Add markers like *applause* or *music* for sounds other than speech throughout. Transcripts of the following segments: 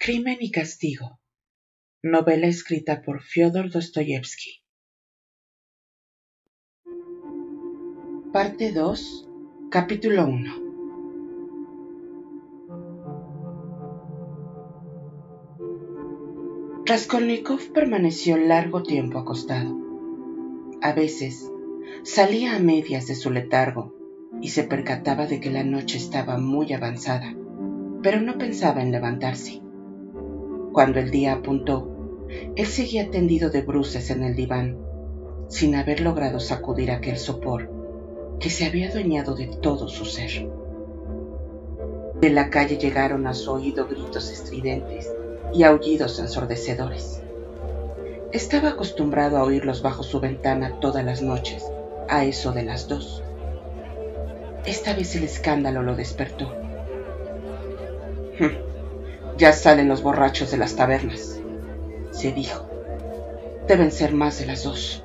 Crimen y Castigo. Novela escrita por Fyodor Dostoyevsky. Parte 2, capítulo 1. Raskolnikov permaneció largo tiempo acostado. A veces salía a medias de su letargo y se percataba de que la noche estaba muy avanzada, pero no pensaba en levantarse. Cuando el día apuntó, él seguía tendido de bruces en el diván, sin haber logrado sacudir aquel sopor que se había adueñado de todo su ser. De la calle llegaron a su oído gritos estridentes y aullidos ensordecedores. Estaba acostumbrado a oírlos bajo su ventana todas las noches, a eso de las dos. Esta vez el escándalo lo despertó. Ya salen los borrachos de las tabernas, se dijo. Deben ser más de las dos.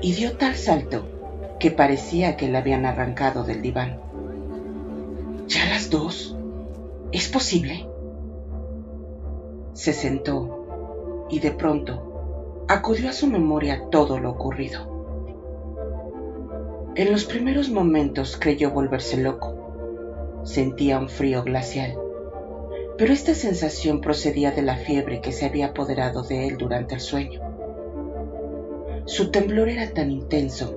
Y dio tal salto que parecía que le habían arrancado del diván. ¿Ya las dos? ¿Es posible? Se sentó y de pronto acudió a su memoria todo lo ocurrido. En los primeros momentos creyó volverse loco. Sentía un frío glacial pero esta sensación procedía de la fiebre que se había apoderado de él durante el sueño. Su temblor era tan intenso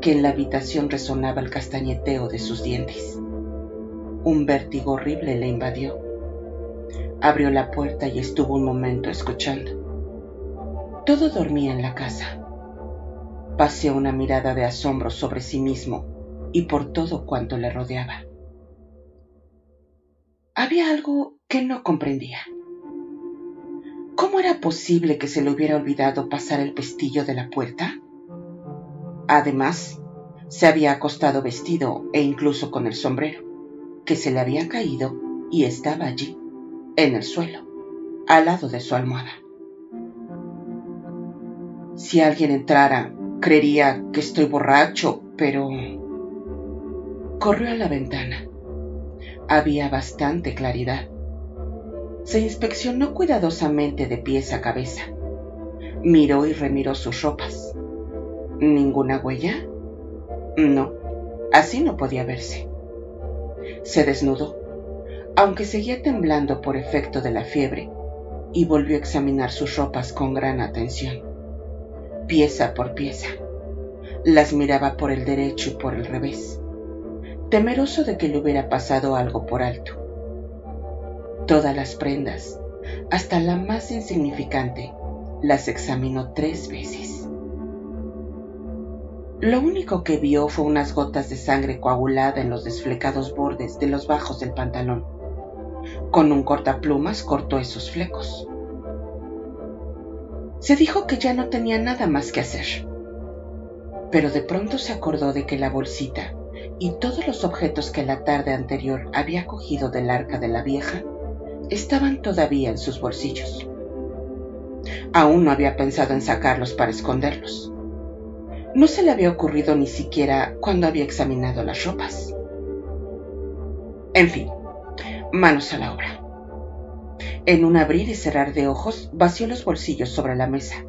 que en la habitación resonaba el castañeteo de sus dientes. Un vértigo horrible le invadió. Abrió la puerta y estuvo un momento escuchando. Todo dormía en la casa. Paseó una mirada de asombro sobre sí mismo y por todo cuanto le rodeaba. Había algo que no comprendía. ¿Cómo era posible que se le hubiera olvidado pasar el pestillo de la puerta? Además, se había acostado vestido e incluso con el sombrero, que se le había caído y estaba allí, en el suelo, al lado de su almohada. Si alguien entrara, creería que estoy borracho, pero... Corrió a la ventana. Había bastante claridad se inspeccionó cuidadosamente de pies a cabeza. Miró y remiró sus ropas. ¿Ninguna huella? No, así no podía verse. Se desnudó, aunque seguía temblando por efecto de la fiebre, y volvió a examinar sus ropas con gran atención, pieza por pieza. Las miraba por el derecho y por el revés, temeroso de que le hubiera pasado algo por alto. Todas las prendas, hasta la más insignificante, las examinó tres veces. Lo único que vio fue unas gotas de sangre coagulada en los desflecados bordes de los bajos del pantalón. Con un cortaplumas cortó esos flecos. Se dijo que ya no tenía nada más que hacer. Pero de pronto se acordó de que la bolsita y todos los objetos que la tarde anterior había cogido del arca de la vieja estaban todavía en sus bolsillos. Aún no había pensado en sacarlos para esconderlos. No se le había ocurrido ni siquiera cuando había examinado las ropas. En fin, manos a la obra. En un abrir y cerrar de ojos vació los bolsillos sobre la mesa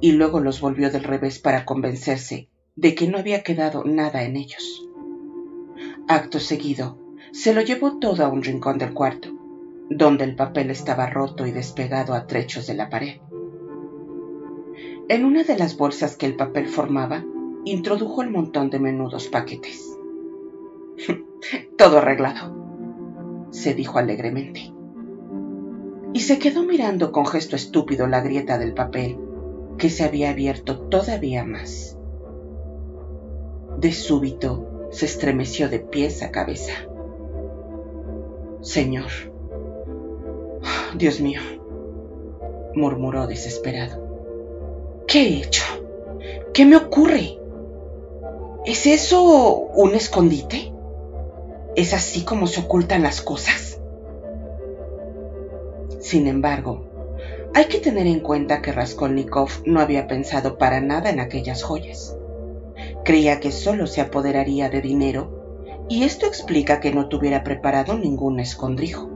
y luego los volvió del revés para convencerse de que no había quedado nada en ellos. Acto seguido, se lo llevó todo a un rincón del cuarto donde el papel estaba roto y despegado a trechos de la pared. En una de las bolsas que el papel formaba, introdujo el montón de menudos paquetes. *laughs* Todo arreglado, se dijo alegremente. Y se quedó mirando con gesto estúpido la grieta del papel, que se había abierto todavía más. De súbito se estremeció de pies a cabeza. Señor, Dios mío, murmuró desesperado. ¿Qué he hecho? ¿Qué me ocurre? ¿Es eso un escondite? ¿Es así como se ocultan las cosas? Sin embargo, hay que tener en cuenta que Raskolnikov no había pensado para nada en aquellas joyas. Creía que solo se apoderaría de dinero y esto explica que no tuviera preparado ningún escondrijo.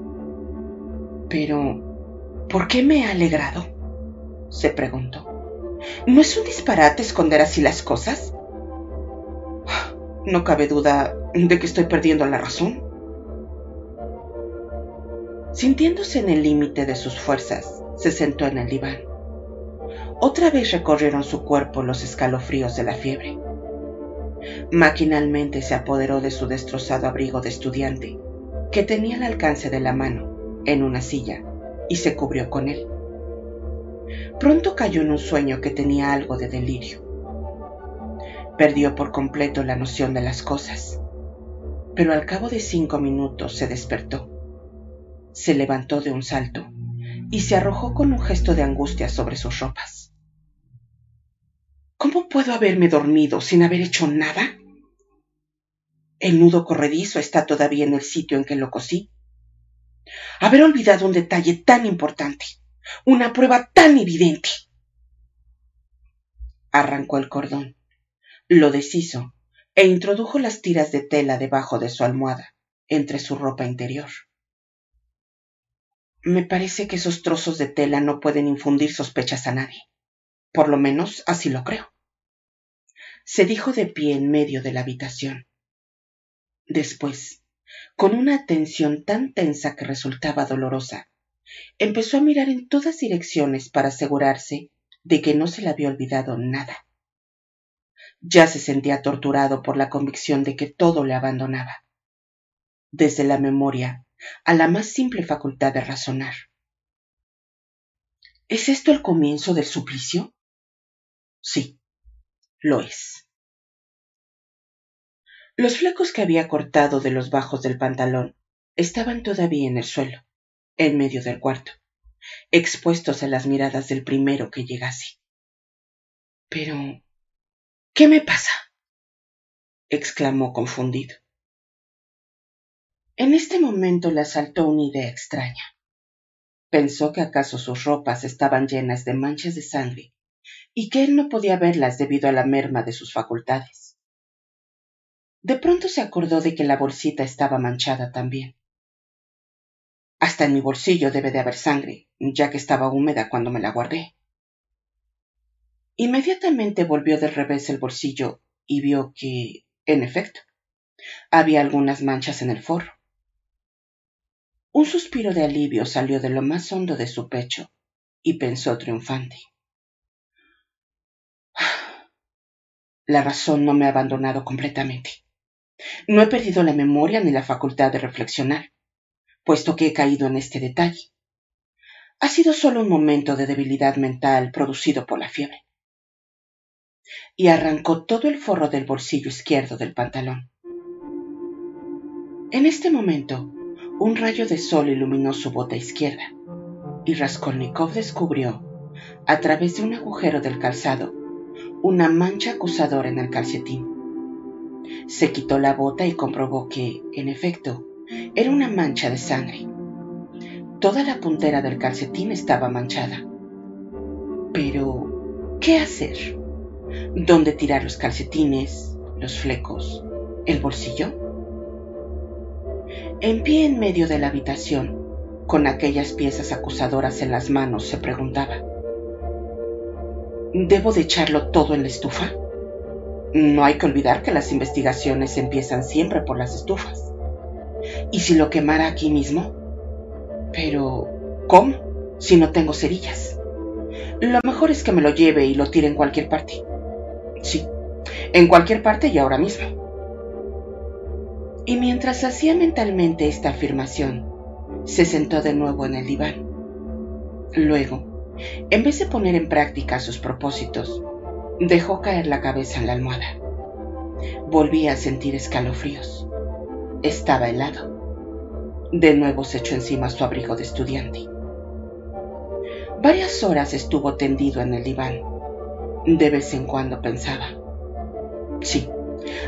Pero, ¿por qué me ha alegrado? se preguntó. ¿No es un disparate esconder así las cosas? No cabe duda de que estoy perdiendo la razón. Sintiéndose en el límite de sus fuerzas, se sentó en el diván. Otra vez recorrieron su cuerpo los escalofríos de la fiebre. Maquinalmente se apoderó de su destrozado abrigo de estudiante, que tenía al alcance de la mano, en una silla, y se cubrió con él. Pronto cayó en un sueño que tenía algo de delirio. Perdió por completo la noción de las cosas, pero al cabo de cinco minutos se despertó. Se levantó de un salto y se arrojó con un gesto de angustia sobre sus ropas. ¿Cómo puedo haberme dormido sin haber hecho nada? El nudo corredizo está todavía en el sitio en que lo cosí. Haber olvidado un detalle tan importante, una prueba tan evidente. Arrancó el cordón lo deshizo e introdujo las tiras de tela debajo de su almohada, entre su ropa interior. Me parece que esos trozos de tela no pueden infundir sospechas a nadie. Por lo menos así lo creo. Se dijo de pie en medio de la habitación. Después, con una atención tan tensa que resultaba dolorosa, empezó a mirar en todas direcciones para asegurarse de que no se le había olvidado nada. Ya se sentía torturado por la convicción de que todo le abandonaba, desde la memoria a la más simple facultad de razonar. ¿Es esto el comienzo del suplicio? Sí, lo es. Los flecos que había cortado de los bajos del pantalón estaban todavía en el suelo, en medio del cuarto, expuestos a las miradas del primero que llegase. Pero ¿Qué me pasa? exclamó confundido. En este momento le asaltó una idea extraña. Pensó que acaso sus ropas estaban llenas de manchas de sangre y que él no podía verlas debido a la merma de sus facultades. De pronto se acordó de que la bolsita estaba manchada también. Hasta en mi bolsillo debe de haber sangre, ya que estaba húmeda cuando me la guardé. Inmediatamente volvió del revés el bolsillo y vio que, en efecto, había algunas manchas en el forro. Un suspiro de alivio salió de lo más hondo de su pecho y pensó triunfante. *sighs* La razón no me ha abandonado completamente. No he perdido la memoria ni la facultad de reflexionar, puesto que he caído en este detalle. Ha sido solo un momento de debilidad mental producido por la fiebre y arrancó todo el forro del bolsillo izquierdo del pantalón. En este momento, un rayo de sol iluminó su bota izquierda y Raskolnikov descubrió, a través de un agujero del calzado, una mancha acusadora en el calcetín. Se quitó la bota y comprobó que, en efecto, era una mancha de sangre. Toda la puntera del calcetín estaba manchada. Pero, ¿qué hacer? dónde tirar los calcetines, los flecos, el bolsillo. En pie en medio de la habitación, con aquellas piezas acusadoras en las manos, se preguntaba, ¿debo de echarlo todo en la estufa? No hay que olvidar que las investigaciones empiezan siempre por las estufas. ¿Y si lo quemara aquí mismo? Pero, ¿cómo? Si no tengo cerillas. Lo mejor es que me lo lleve y lo tire en cualquier parte. Sí, en cualquier parte y ahora mismo. Y mientras hacía mentalmente esta afirmación, se sentó de nuevo en el diván. Luego, en vez de poner en práctica sus propósitos, dejó caer la cabeza en la almohada. Volvía a sentir escalofríos. Estaba helado. De nuevo se echó encima su abrigo de estudiante. Varias horas estuvo tendido en el diván, de vez en cuando pensaba. Sí,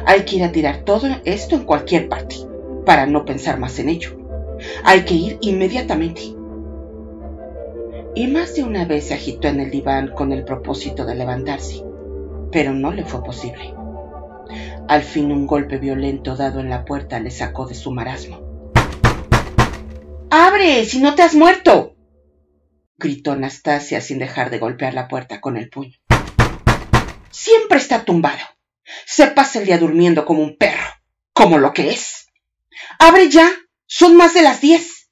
hay que ir a tirar todo esto en cualquier parte, para no pensar más en ello. Hay que ir inmediatamente. Y más de una vez se agitó en el diván con el propósito de levantarse, pero no le fue posible. Al fin un golpe violento dado en la puerta le sacó de su marasmo. ¡Abre, si no te has muerto! gritó Anastasia sin dejar de golpear la puerta con el puño. Siempre está tumbado. Se pasa el día durmiendo como un perro, como lo que es. ¡Abre ya! Son más de las diez.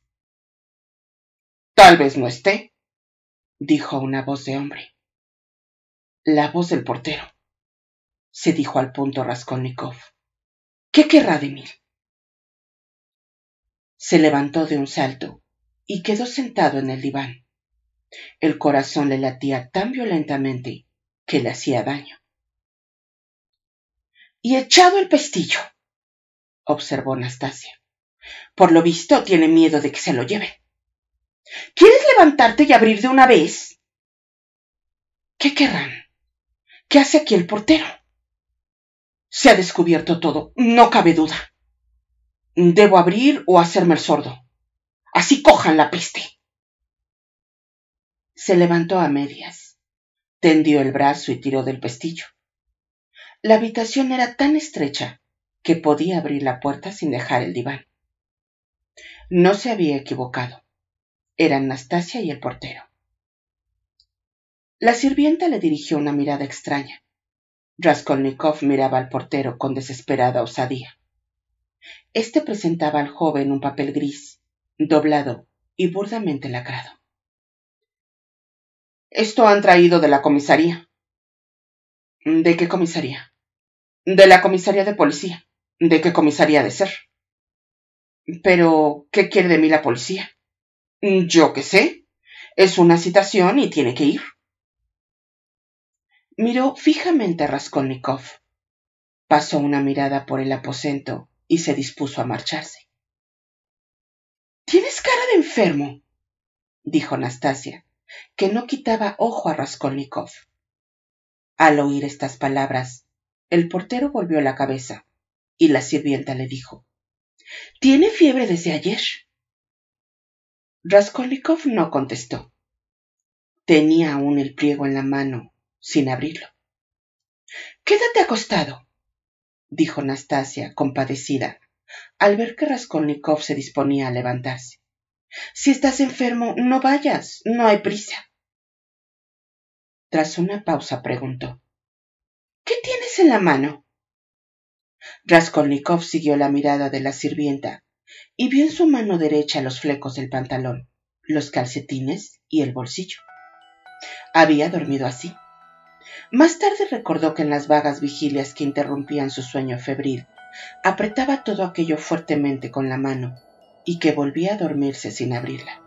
Tal vez no esté, dijo una voz de hombre. La voz del portero, se dijo al punto Raskolnikov. ¿Qué querrá de mí? Se levantó de un salto y quedó sentado en el diván. El corazón le latía tan violentamente que le hacía daño. Y echado el pestillo, observó Anastasia. Por lo visto tiene miedo de que se lo lleven. ¿Quieres levantarte y abrir de una vez? ¿Qué querrán? ¿Qué hace aquí el portero? Se ha descubierto todo, no cabe duda. Debo abrir o hacerme el sordo. Así cojan la peste. Se levantó a medias, tendió el brazo y tiró del pestillo. La habitación era tan estrecha que podía abrir la puerta sin dejar el diván. No se había equivocado. Eran Anastasia y el portero. La sirvienta le dirigió una mirada extraña. Raskolnikov miraba al portero con desesperada osadía. Este presentaba al joven un papel gris, doblado y burdamente lacrado. Esto han traído de la comisaría. ¿De qué comisaría? De la comisaría de policía. ¿De qué comisaría de ser? Pero, ¿qué quiere de mí la policía? Yo qué sé. Es una citación y tiene que ir. Miró fijamente a Raskolnikov. Pasó una mirada por el aposento y se dispuso a marcharse. Tienes cara de enfermo, dijo Nastasia, que no quitaba ojo a Raskolnikov. Al oír estas palabras, el portero volvió la cabeza y la sirvienta le dijo ¿Tiene fiebre desde ayer? Raskolnikov no contestó. Tenía aún el pliego en la mano, sin abrirlo. Quédate acostado, dijo Nastasia, compadecida, al ver que Raskolnikov se disponía a levantarse. Si estás enfermo, no vayas, no hay prisa. Tras una pausa preguntó ¿Qué tienes en la mano? Raskolnikov siguió la mirada de la sirvienta y vio en su mano derecha los flecos del pantalón, los calcetines y el bolsillo. Había dormido así. Más tarde recordó que en las vagas vigilias que interrumpían su sueño febril, apretaba todo aquello fuertemente con la mano y que volvía a dormirse sin abrirla.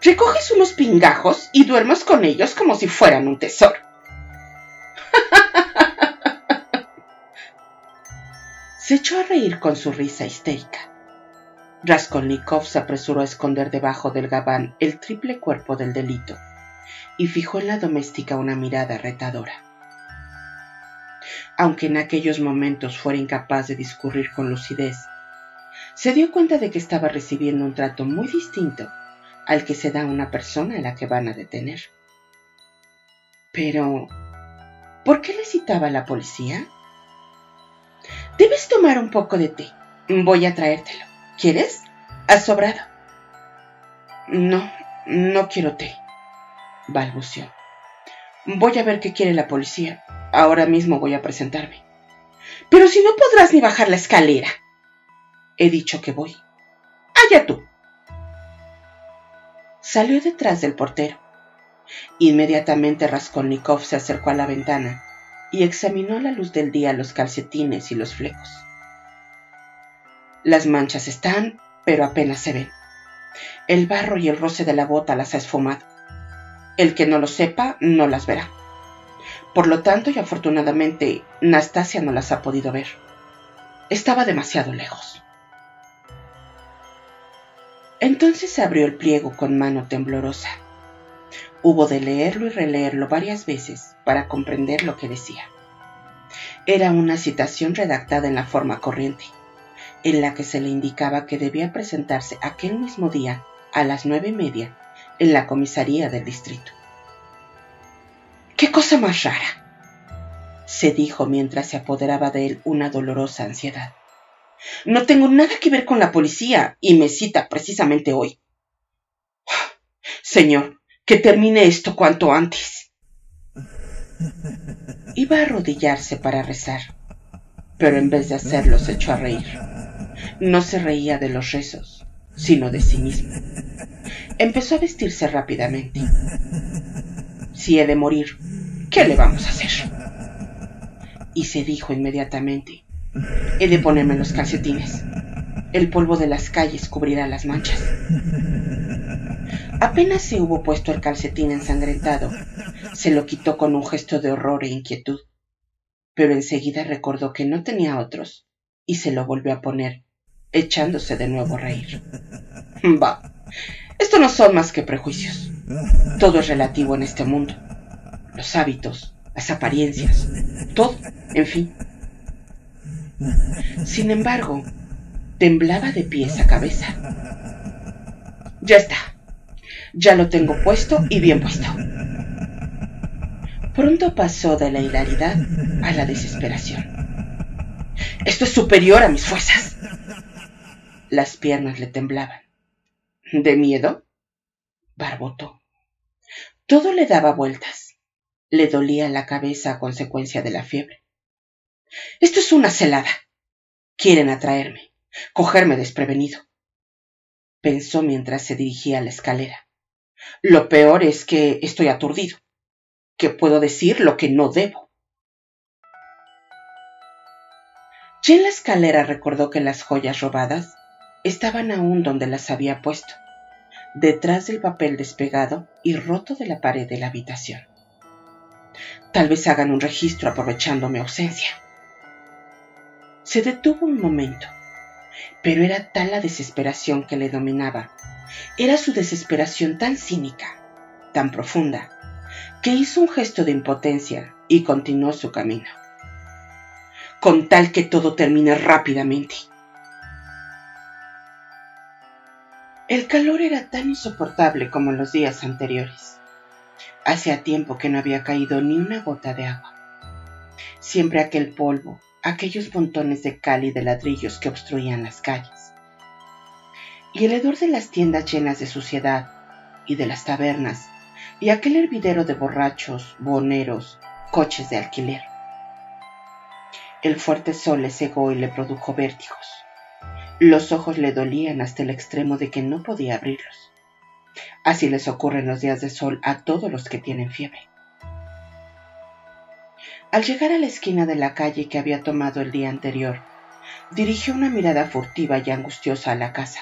Recoges unos pingajos y duermes con ellos como si fueran un tesoro. *laughs* Se echó a reír con su risa histérica. Raskolnikov se apresuró a esconder debajo del gabán el triple cuerpo del delito y fijó en la doméstica una mirada retadora. Aunque en aquellos momentos fuera incapaz de discurrir con lucidez, se dio cuenta de que estaba recibiendo un trato muy distinto al que se da a una persona a la que van a detener. Pero, ¿por qué le citaba a la policía? Debes tomar un poco de té. Voy a traértelo. ¿Quieres? ¿Has sobrado? No, no quiero té, balbuceó. Voy a ver qué quiere la policía. Ahora mismo voy a presentarme. Pero si no podrás ni bajar la escalera. He dicho que voy. Allá tú. Salió detrás del portero. Inmediatamente Raskolnikov se acercó a la ventana y examinó a la luz del día los calcetines y los flecos. Las manchas están, pero apenas se ven. El barro y el roce de la bota las ha esfumado. El que no lo sepa no las verá. Por lo tanto, y afortunadamente, Nastasia no las ha podido ver. Estaba demasiado lejos. Entonces abrió el pliego con mano temblorosa. Hubo de leerlo y releerlo varias veces para comprender lo que decía. Era una citación redactada en la forma corriente, en la que se le indicaba que debía presentarse aquel mismo día a las nueve y media en la comisaría del distrito. ¡Qué cosa más rara! se dijo mientras se apoderaba de él una dolorosa ansiedad. No tengo nada que ver con la policía y me cita precisamente hoy. Señor, que termine esto cuanto antes. Iba a arrodillarse para rezar, pero en vez de hacerlo se echó a reír. No se reía de los rezos, sino de sí mismo. Empezó a vestirse rápidamente. Si he de morir, ¿qué le vamos a hacer? Y se dijo inmediatamente, he de ponerme los calcetines. El polvo de las calles cubrirá las manchas. Apenas se hubo puesto el calcetín ensangrentado, se lo quitó con un gesto de horror e inquietud, pero enseguida recordó que no tenía otros y se lo volvió a poner, echándose de nuevo a reír. Bah, esto no son más que prejuicios. Todo es relativo en este mundo. Los hábitos, las apariencias, todo, en fin. Sin embargo, temblaba de pies a cabeza. Ya está. Ya lo tengo puesto y bien puesto. Pronto pasó de la hilaridad a la desesperación. Esto es superior a mis fuerzas. Las piernas le temblaban. ¿De miedo? Barbotó. Todo le daba vueltas. Le dolía la cabeza a consecuencia de la fiebre. Esto es una celada. Quieren atraerme, cogerme desprevenido. Pensó mientras se dirigía a la escalera. Lo peor es que estoy aturdido, que puedo decir lo que no debo. Ya en la escalera recordó que las joyas robadas estaban aún donde las había puesto, detrás del papel despegado y roto de la pared de la habitación. Tal vez hagan un registro aprovechando mi ausencia. Se detuvo un momento, pero era tal la desesperación que le dominaba, era su desesperación tan cínica, tan profunda, que hizo un gesto de impotencia y continuó su camino, con tal que todo termine rápidamente. El calor era tan insoportable como los días anteriores. Hacía tiempo que no había caído ni una gota de agua. Siempre aquel polvo, aquellos montones de cal y de ladrillos que obstruían las calles. Y el hedor de las tiendas llenas de suciedad y de las tabernas y aquel hervidero de borrachos, boneros, coches de alquiler. El fuerte sol le cegó y le produjo vértigos. Los ojos le dolían hasta el extremo de que no podía abrirlos. Así les ocurren los días de sol a todos los que tienen fiebre. Al llegar a la esquina de la calle que había tomado el día anterior, dirigió una mirada furtiva y angustiosa a la casa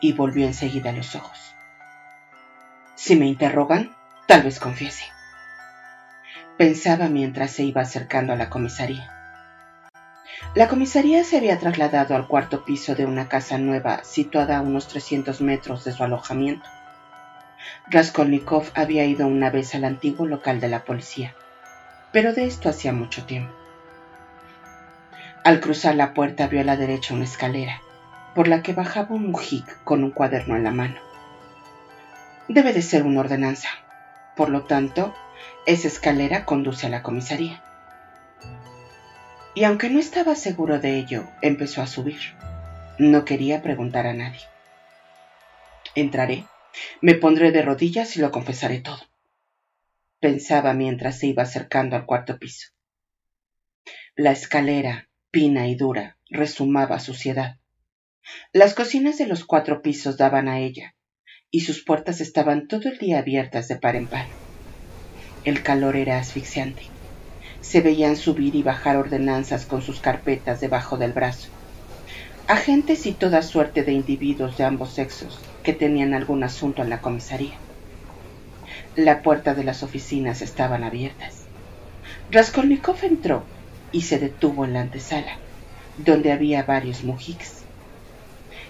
y volvió enseguida los ojos. Si me interrogan, tal vez confiese. Pensaba mientras se iba acercando a la comisaría. La comisaría se había trasladado al cuarto piso de una casa nueva situada a unos 300 metros de su alojamiento. Raskolnikov había ido una vez al antiguo local de la policía, pero de esto hacía mucho tiempo. Al cruzar la puerta vio a la derecha una escalera, por la que bajaba un mujik con un cuaderno en la mano. Debe de ser una ordenanza, por lo tanto, esa escalera conduce a la comisaría y aunque no estaba seguro de ello, empezó a subir. No quería preguntar a nadie. Entraré, me pondré de rodillas y lo confesaré todo. Pensaba mientras se iba acercando al cuarto piso. La escalera, pina y dura, resumaba suciedad. Las cocinas de los cuatro pisos daban a ella, y sus puertas estaban todo el día abiertas de par en par. El calor era asfixiante se veían subir y bajar ordenanzas con sus carpetas debajo del brazo. Agentes y toda suerte de individuos de ambos sexos que tenían algún asunto en la comisaría. La puerta de las oficinas estaban abiertas. Raskolnikov entró y se detuvo en la antesala, donde había varios mujiks.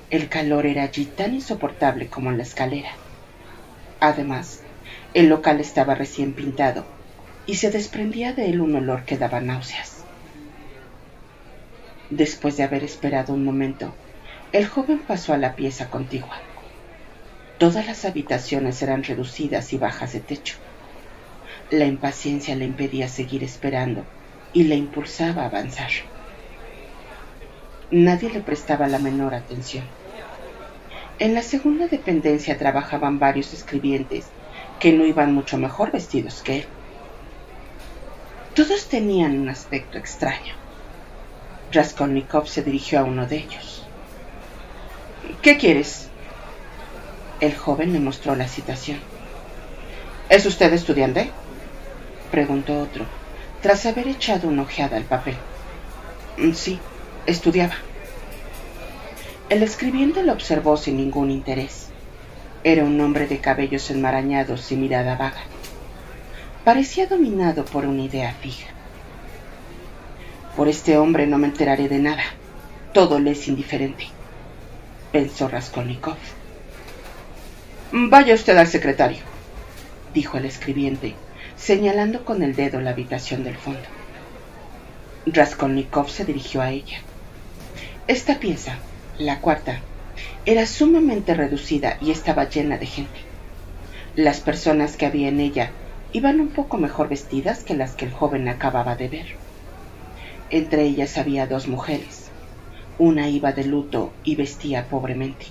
El calor era allí tan insoportable como en la escalera. Además, el local estaba recién pintado y se desprendía de él un olor que daba náuseas. Después de haber esperado un momento, el joven pasó a la pieza contigua. Todas las habitaciones eran reducidas y bajas de techo. La impaciencia le impedía seguir esperando y le impulsaba a avanzar. nadie le prestaba la menor atención. En la segunda dependencia trabajaban varios escribientes que no iban mucho mejor vestidos que él. Todos tenían un aspecto extraño. Raskolnikov se dirigió a uno de ellos. ¿Qué quieres? El joven le mostró la citación. ¿Es usted estudiante? preguntó otro, tras haber echado una ojeada al papel. Mm, sí, estudiaba. El escribiente lo observó sin ningún interés. Era un hombre de cabellos enmarañados y mirada vaga. Parecía dominado por una idea fija. Por este hombre no me enteraré de nada. Todo le es indiferente, pensó Raskolnikov. Vaya usted al secretario, dijo el escribiente, señalando con el dedo la habitación del fondo. Raskolnikov se dirigió a ella. Esta pieza, la cuarta, era sumamente reducida y estaba llena de gente. Las personas que había en ella iban un poco mejor vestidas que las que el joven acababa de ver. Entre ellas había dos mujeres. Una iba de luto y vestía pobremente.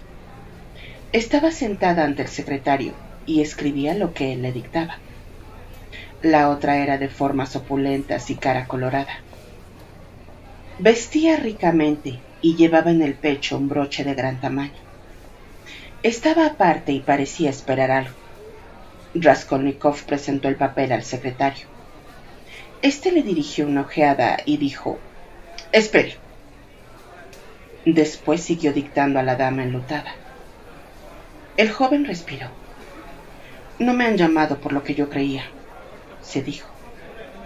Estaba sentada ante el secretario y escribía lo que él le dictaba. La otra era de formas opulentas y cara colorada. Vestía ricamente y llevaba en el pecho un broche de gran tamaño. Estaba aparte y parecía esperar algo. Raskolnikov presentó el papel al secretario. Este le dirigió una ojeada y dijo, Espere. Después siguió dictando a la dama enlutada. El joven respiró. No me han llamado por lo que yo creía, se dijo,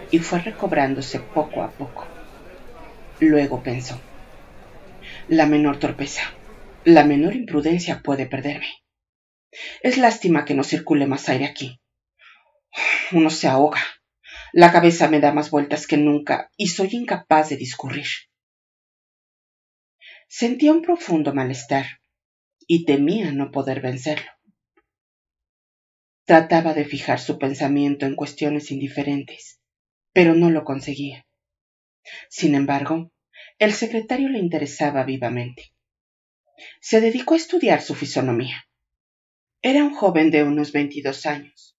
y fue recobrándose poco a poco. Luego pensó, la menor torpeza, la menor imprudencia puede perderme. Es lástima que no circule más aire aquí. Uno se ahoga. La cabeza me da más vueltas que nunca y soy incapaz de discurrir. Sentía un profundo malestar y temía no poder vencerlo. Trataba de fijar su pensamiento en cuestiones indiferentes, pero no lo conseguía. Sin embargo, el secretario le interesaba vivamente. Se dedicó a estudiar su fisonomía. Era un joven de unos veintidós años,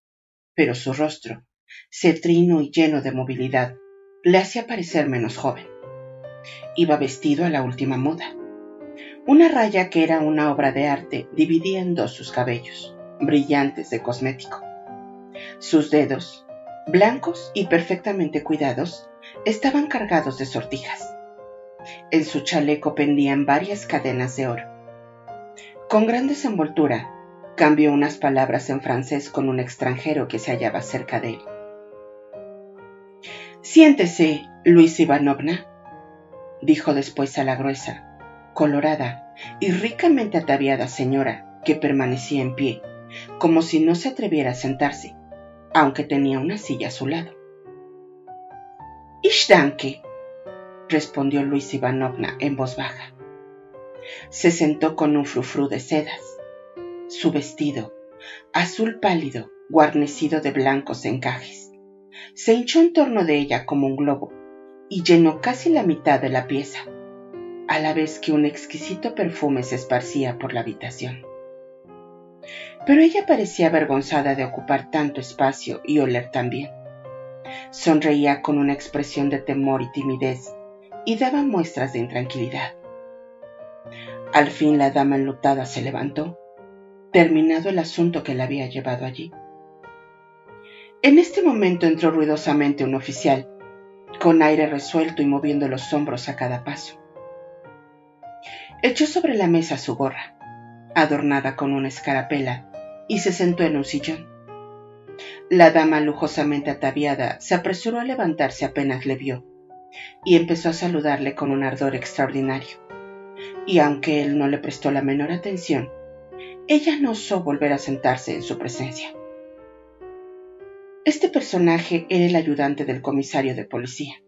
pero su rostro, cetrino y lleno de movilidad, le hacía parecer menos joven. Iba vestido a la última moda. Una raya que era una obra de arte dividía en dos sus cabellos, brillantes de cosmético. Sus dedos, blancos y perfectamente cuidados, estaban cargados de sortijas. En su chaleco pendían varias cadenas de oro. Con gran desenvoltura, cambió unas palabras en francés con un extranjero que se hallaba cerca de él. Siéntese, Luis Ivanovna, dijo después a la gruesa, colorada y ricamente ataviada señora que permanecía en pie, como si no se atreviera a sentarse, aunque tenía una silla a su lado. Ich respondió Luis Ivanovna en voz baja. Se sentó con un frufru de sedas. Su vestido, azul pálido, guarnecido de blancos encajes, se hinchó en torno de ella como un globo y llenó casi la mitad de la pieza, a la vez que un exquisito perfume se esparcía por la habitación. Pero ella parecía avergonzada de ocupar tanto espacio y oler tan bien. Sonreía con una expresión de temor y timidez y daba muestras de intranquilidad. Al fin la dama enlutada se levantó, terminado el asunto que la había llevado allí. En este momento entró ruidosamente un oficial, con aire resuelto y moviendo los hombros a cada paso. Echó sobre la mesa su gorra, adornada con una escarapela, y se sentó en un sillón. La dama lujosamente ataviada se apresuró a levantarse apenas le vio, y empezó a saludarle con un ardor extraordinario. Y aunque él no le prestó la menor atención, ella no osó volver a sentarse en su presencia. Este personaje era el ayudante del comisario de policía.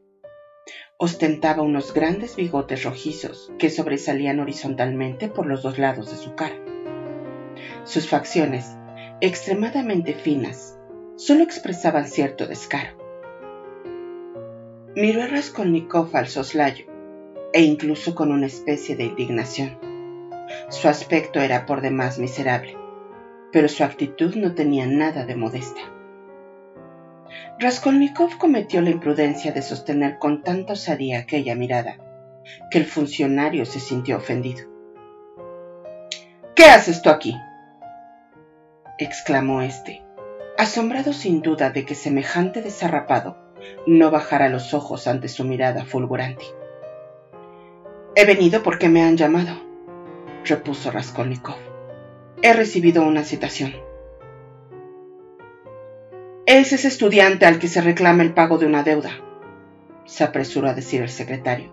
Ostentaba unos grandes bigotes rojizos que sobresalían horizontalmente por los dos lados de su cara. Sus facciones, extremadamente finas, solo expresaban cierto descaro. Miró a Raskolnikov al soslayo e incluso con una especie de indignación. Su aspecto era por demás miserable, pero su actitud no tenía nada de modesta. Raskolnikov cometió la imprudencia de sostener con tanta osadía aquella mirada, que el funcionario se sintió ofendido. ¿Qué haces tú aquí? exclamó éste, asombrado sin duda de que semejante desarrapado no bajara los ojos ante su mirada fulgurante. He venido porque me han llamado, repuso Raskolnikov. He recibido una citación. Es ese estudiante al que se reclama el pago de una deuda, se apresuró a decir el secretario,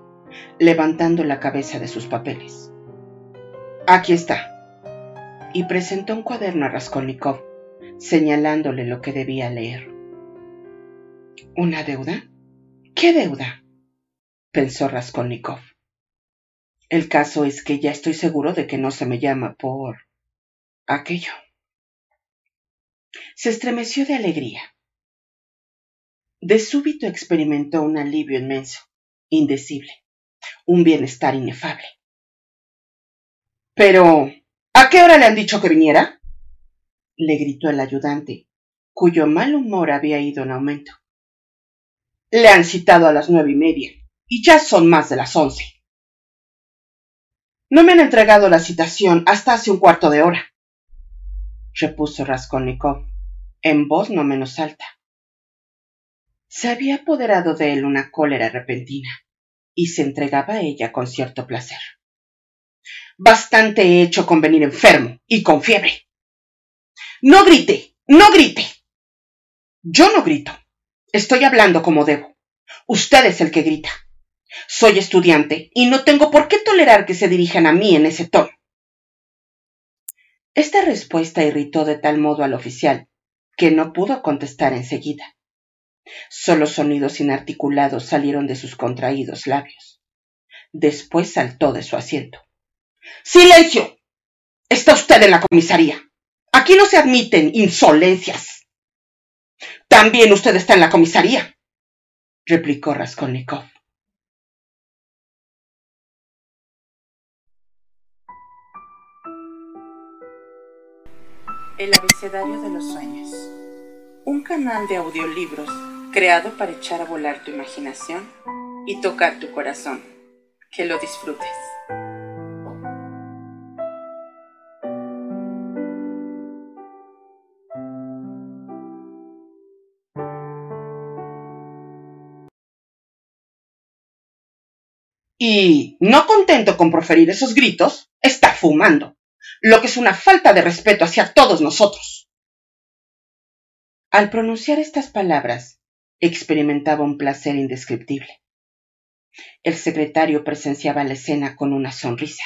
levantando la cabeza de sus papeles. Aquí está. Y presentó un cuaderno a Raskolnikov, señalándole lo que debía leer. ¿Una deuda? ¿Qué deuda? pensó Raskolnikov. El caso es que ya estoy seguro de que no se me llama por aquello. Se estremeció de alegría. De súbito experimentó un alivio inmenso, indecible, un bienestar inefable. Pero, ¿a qué hora le han dicho que viniera? le gritó el ayudante, cuyo mal humor había ido en aumento. Le han citado a las nueve y media, y ya son más de las once. No me han entregado la citación hasta hace un cuarto de hora, repuso Raskolnikov, en voz no menos alta. Se había apoderado de él una cólera repentina, y se entregaba a ella con cierto placer. Bastante he hecho con venir enfermo y con fiebre. No grite, no grite. Yo no grito. Estoy hablando como debo. Usted es el que grita. Soy estudiante y no tengo por qué tolerar que se dirijan a mí en ese tono. Esta respuesta irritó de tal modo al oficial que no pudo contestar enseguida. Solo sonidos inarticulados salieron de sus contraídos labios. Después saltó de su asiento. ¡Silencio! Está usted en la comisaría. Aquí no se admiten insolencias. También usted está en la comisaría, replicó Raskolnikov. El abecedario de los sueños. Un canal de audiolibros creado para echar a volar tu imaginación y tocar tu corazón. Que lo disfrutes. Y, no contento con proferir esos gritos, está fumando, lo que es una falta de respeto hacia todos nosotros. Al pronunciar estas palabras, experimentaba un placer indescriptible. El secretario presenciaba la escena con una sonrisa.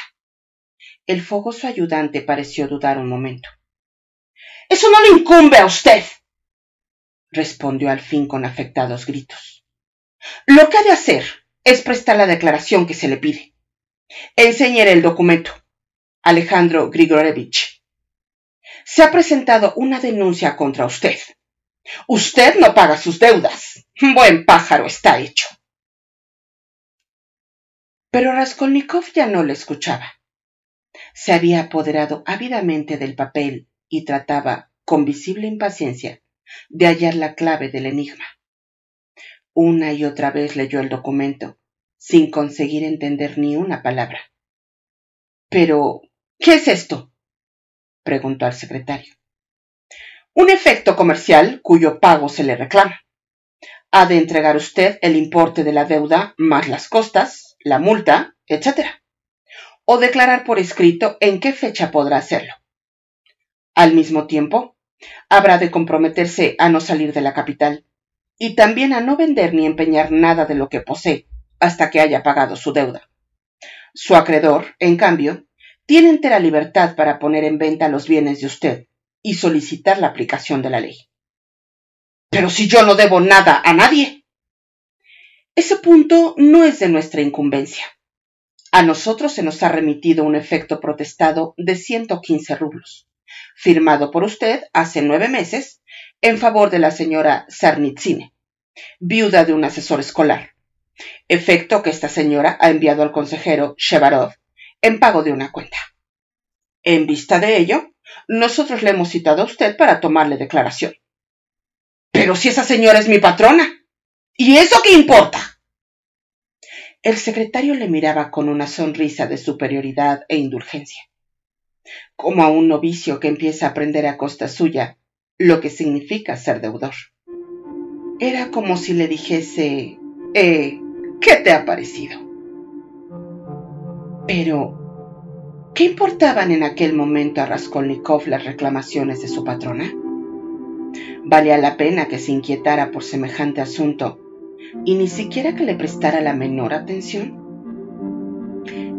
El fogoso ayudante pareció dudar un momento. Eso no le incumbe a usted, respondió al fin con afectados gritos. Lo que ha de hacer es prestar la declaración que se le pide. Enseñaré el documento. Alejandro Grigorevich. Se ha presentado una denuncia contra usted. Usted no paga sus deudas. Buen pájaro está hecho. Pero Raskolnikov ya no le escuchaba. Se había apoderado ávidamente del papel y trataba, con visible impaciencia, de hallar la clave del enigma. Una y otra vez leyó el documento, sin conseguir entender ni una palabra. Pero, ¿qué es esto? preguntó al secretario. Un efecto comercial cuyo pago se le reclama. Ha de entregar usted el importe de la deuda más las costas, la multa, etc. O declarar por escrito en qué fecha podrá hacerlo. Al mismo tiempo, habrá de comprometerse a no salir de la capital y también a no vender ni empeñar nada de lo que posee hasta que haya pagado su deuda. Su acreedor, en cambio, tiene entera libertad para poner en venta los bienes de usted y solicitar la aplicación de la ley. Pero si yo no debo nada a nadie. Ese punto no es de nuestra incumbencia. A nosotros se nos ha remitido un efecto protestado de 115 rublos, firmado por usted hace nueve meses en favor de la señora Sarnitsine, viuda de un asesor escolar, efecto que esta señora ha enviado al consejero Shevarov en pago de una cuenta. En vista de ello, nosotros le hemos citado a usted para tomarle declaración. Pero si esa señora es mi patrona. ¿Y eso qué importa? El secretario le miraba con una sonrisa de superioridad e indulgencia, como a un novicio que empieza a aprender a costa suya lo que significa ser deudor. Era como si le dijese, eh, ¿qué te ha parecido? Pero, ¿qué importaban en aquel momento a Raskolnikov las reclamaciones de su patrona? ¿Valía la pena que se inquietara por semejante asunto y ni siquiera que le prestara la menor atención?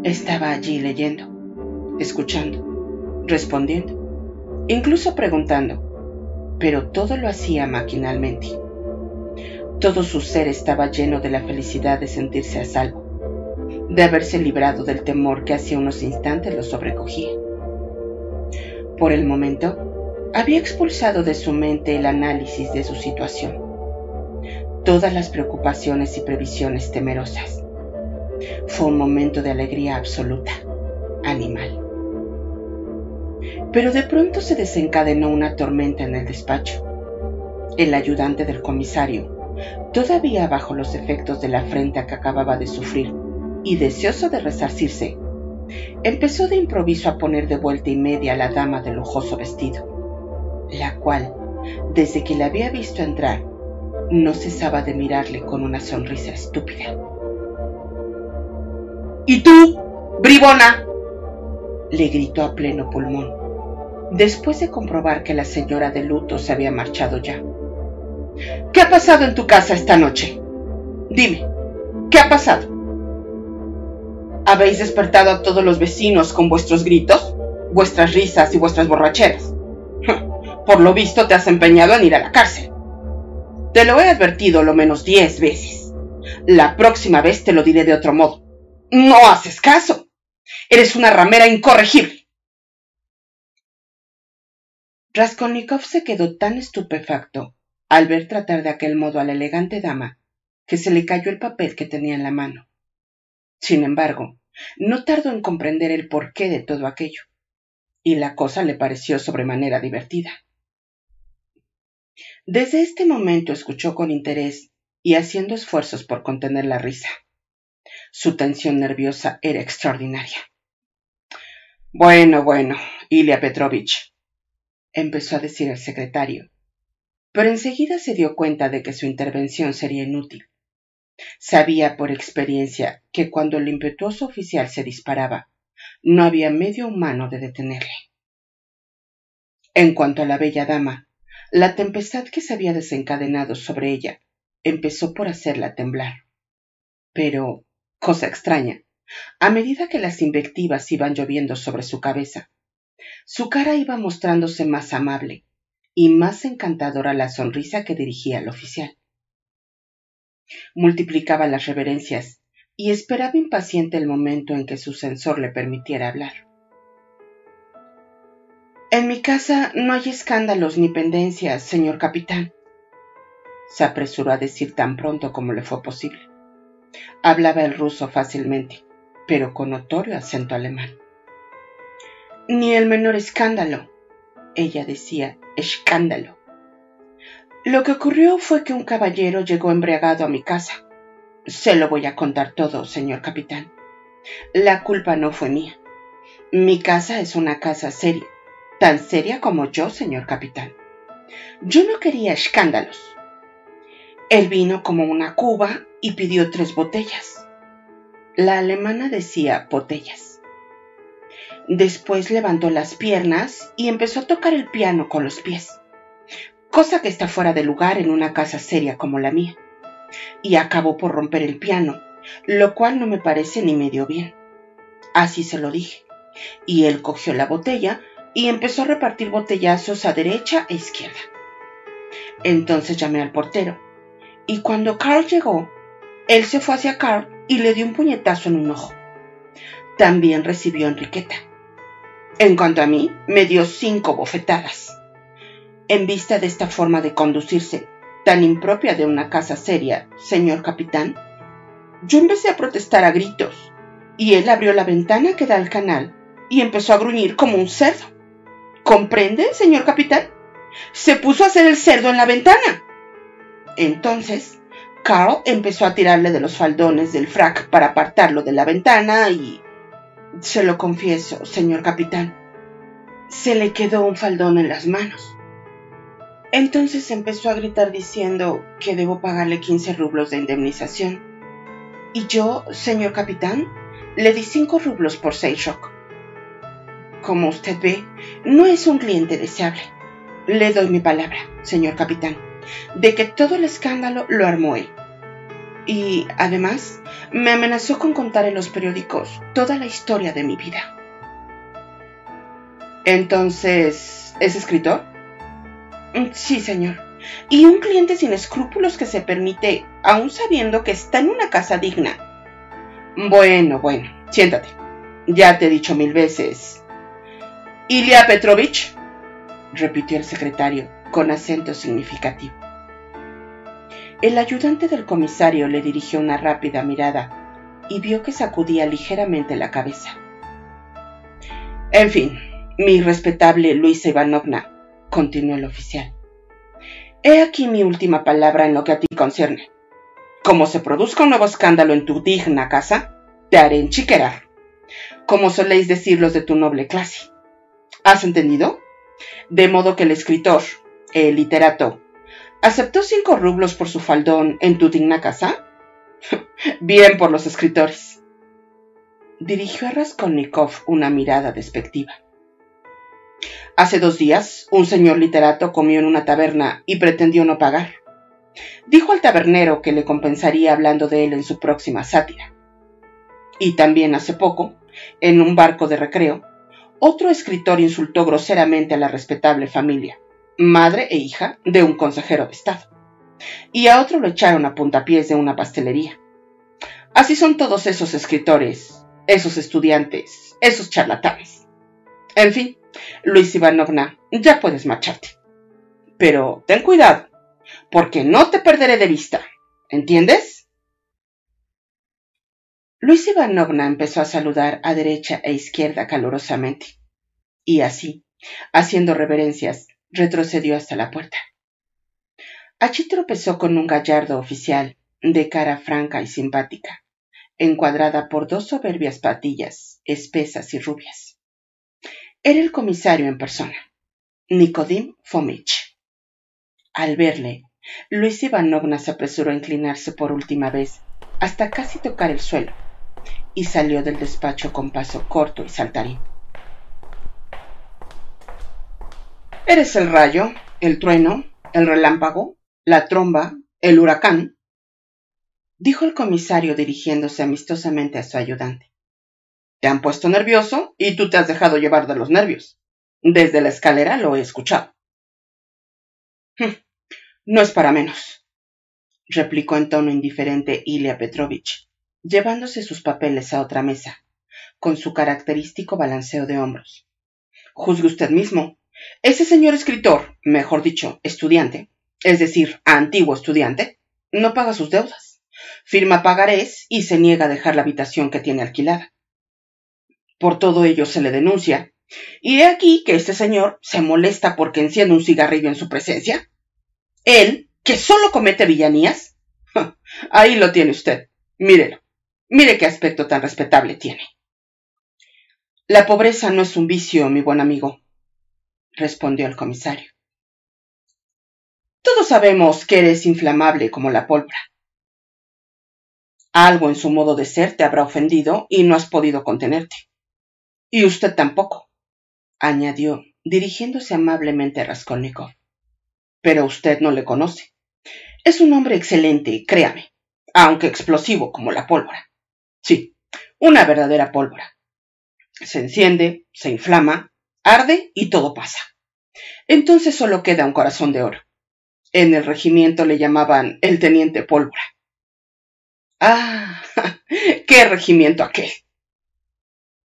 Estaba allí leyendo, escuchando, respondiendo, incluso preguntando, pero todo lo hacía maquinalmente. Todo su ser estaba lleno de la felicidad de sentirse a salvo, de haberse librado del temor que hacía unos instantes lo sobrecogía. Por el momento, había expulsado de su mente el análisis de su situación, todas las preocupaciones y previsiones temerosas. Fue un momento de alegría absoluta, animal. Pero de pronto se desencadenó una tormenta en el despacho. El ayudante del comisario, todavía bajo los efectos de la afrenta que acababa de sufrir y deseoso de resarcirse, empezó de improviso a poner de vuelta y media a la dama del lujoso vestido, la cual, desde que la había visto entrar, no cesaba de mirarle con una sonrisa estúpida. ¿Y tú, bribona? le gritó a pleno pulmón, después de comprobar que la señora de luto se había marchado ya. ¿Qué ha pasado en tu casa esta noche? Dime, ¿qué ha pasado? ¿Habéis despertado a todos los vecinos con vuestros gritos, vuestras risas y vuestras borracheras? *laughs* Por lo visto te has empeñado en ir a la cárcel. Te lo he advertido lo menos diez veces. La próxima vez te lo diré de otro modo. No haces caso. Eres una ramera incorregible. Raskolnikov se quedó tan estupefacto al ver tratar de aquel modo a la elegante dama, que se le cayó el papel que tenía en la mano. Sin embargo, no tardó en comprender el porqué de todo aquello, y la cosa le pareció sobremanera divertida. Desde este momento escuchó con interés y haciendo esfuerzos por contener la risa. Su tensión nerviosa era extraordinaria. Bueno, bueno, Ilya Petrovich, empezó a decir el secretario, pero enseguida se dio cuenta de que su intervención sería inútil. Sabía por experiencia que cuando el impetuoso oficial se disparaba, no había medio humano de detenerle. En cuanto a la bella dama, la tempestad que se había desencadenado sobre ella empezó por hacerla temblar. Pero, cosa extraña, a medida que las invectivas iban lloviendo sobre su cabeza, su cara iba mostrándose más amable, y más encantadora la sonrisa que dirigía al oficial. Multiplicaba las reverencias y esperaba impaciente el momento en que su censor le permitiera hablar. En mi casa no hay escándalos ni pendencias, señor capitán, se apresuró a decir tan pronto como le fue posible. Hablaba el ruso fácilmente, pero con notorio acento alemán. Ni el menor escándalo, ella decía, escándalo. Lo que ocurrió fue que un caballero llegó embriagado a mi casa. Se lo voy a contar todo, señor capitán. La culpa no fue mía. Mi casa es una casa seria, tan seria como yo, señor capitán. Yo no quería escándalos. Él vino como una cuba y pidió tres botellas. La alemana decía botellas. Después levantó las piernas y empezó a tocar el piano con los pies, cosa que está fuera de lugar en una casa seria como la mía. Y acabó por romper el piano, lo cual no me parece ni medio bien. Así se lo dije. Y él cogió la botella y empezó a repartir botellazos a derecha e izquierda. Entonces llamé al portero, y cuando Carl llegó, él se fue hacia Carl y le dio un puñetazo en un ojo. También recibió Enriqueta. En cuanto a mí, me dio cinco bofetadas. En vista de esta forma de conducirse, tan impropia de una casa seria, señor capitán, yo empecé a protestar a gritos, y él abrió la ventana que da al canal y empezó a gruñir como un cerdo. ¿Comprende, señor capitán? Se puso a hacer el cerdo en la ventana. Entonces, Carl empezó a tirarle de los faldones del frac para apartarlo de la ventana y... Se lo confieso, señor capitán, se le quedó un faldón en las manos. Entonces empezó a gritar diciendo que debo pagarle 15 rublos de indemnización. Y yo, señor capitán, le di 5 rublos por Seishok. Como usted ve, no es un cliente deseable. Le doy mi palabra, señor capitán, de que todo el escándalo lo armó él. Y, además, me amenazó con contar en los periódicos toda la historia de mi vida. Entonces, ¿es escritor? Mm, sí, señor. Y un cliente sin escrúpulos que se permite, aún sabiendo que está en una casa digna. Bueno, bueno, siéntate. Ya te he dicho mil veces. Ilya Petrovich, repitió el secretario con acento significativo. El ayudante del comisario le dirigió una rápida mirada y vio que sacudía ligeramente la cabeza. En fin, mi respetable Luisa Ivanovna, continuó el oficial. He aquí mi última palabra en lo que a ti concierne. Como se produzca un nuevo escándalo en tu digna casa, te haré enchiquerar, como soléis decir los de tu noble clase. ¿Has entendido? De modo que el escritor, el literato, aceptó cinco rublos por su faldón en tu digna casa. *laughs* Bien por los escritores. Dirigió a Raskolnikov una mirada despectiva. Hace dos días, un señor literato comió en una taberna y pretendió no pagar. Dijo al tabernero que le compensaría hablando de él en su próxima sátira. Y también hace poco, en un barco de recreo, otro escritor insultó groseramente a la respetable familia, madre e hija de un consejero de Estado, y a otro lo echaron a puntapiés de una pastelería. Así son todos esos escritores, esos estudiantes, esos charlatanes. En fin, Luis Ivanovna, ya puedes marcharte. Pero ten cuidado, porque no te perderé de vista. ¿Entiendes? Luis Ivanovna empezó a saludar a derecha e izquierda calurosamente, y así, haciendo reverencias, retrocedió hasta la puerta. Allí tropezó con un gallardo oficial, de cara franca y simpática, encuadrada por dos soberbias patillas, espesas y rubias. Era el comisario en persona, Nikodim Fomich. Al verle, Luis Ivanovna se apresuró a inclinarse por última vez hasta casi tocar el suelo y salió del despacho con paso corto y saltarín. ¿Eres el rayo, el trueno, el relámpago, la tromba, el huracán? dijo el comisario dirigiéndose amistosamente a su ayudante. Te han puesto nervioso y tú te has dejado llevar de los nervios. Desde la escalera lo he escuchado. Hm, no es para menos, replicó en tono indiferente Ilya Petrovich, llevándose sus papeles a otra mesa, con su característico balanceo de hombros. Juzgue usted mismo. Ese señor escritor, mejor dicho, estudiante, es decir, antiguo estudiante, no paga sus deudas, firma pagarés y se niega a dejar la habitación que tiene alquilada. Por todo ello se le denuncia. Y he aquí que este señor se molesta porque enciende un cigarrillo en su presencia. Él, que solo comete villanías. Ahí lo tiene usted. Mírelo. Mire qué aspecto tan respetable tiene. La pobreza no es un vicio, mi buen amigo, respondió el comisario. Todos sabemos que eres inflamable como la pólvora. Algo en su modo de ser te habrá ofendido y no has podido contenerte. Y usted tampoco, añadió, dirigiéndose amablemente a Raskolnikov. Pero usted no le conoce. Es un hombre excelente, créame, aunque explosivo como la pólvora. Sí, una verdadera pólvora. Se enciende, se inflama, arde y todo pasa. Entonces solo queda un corazón de oro. En el regimiento le llamaban el teniente pólvora. Ah, *laughs* qué regimiento aquel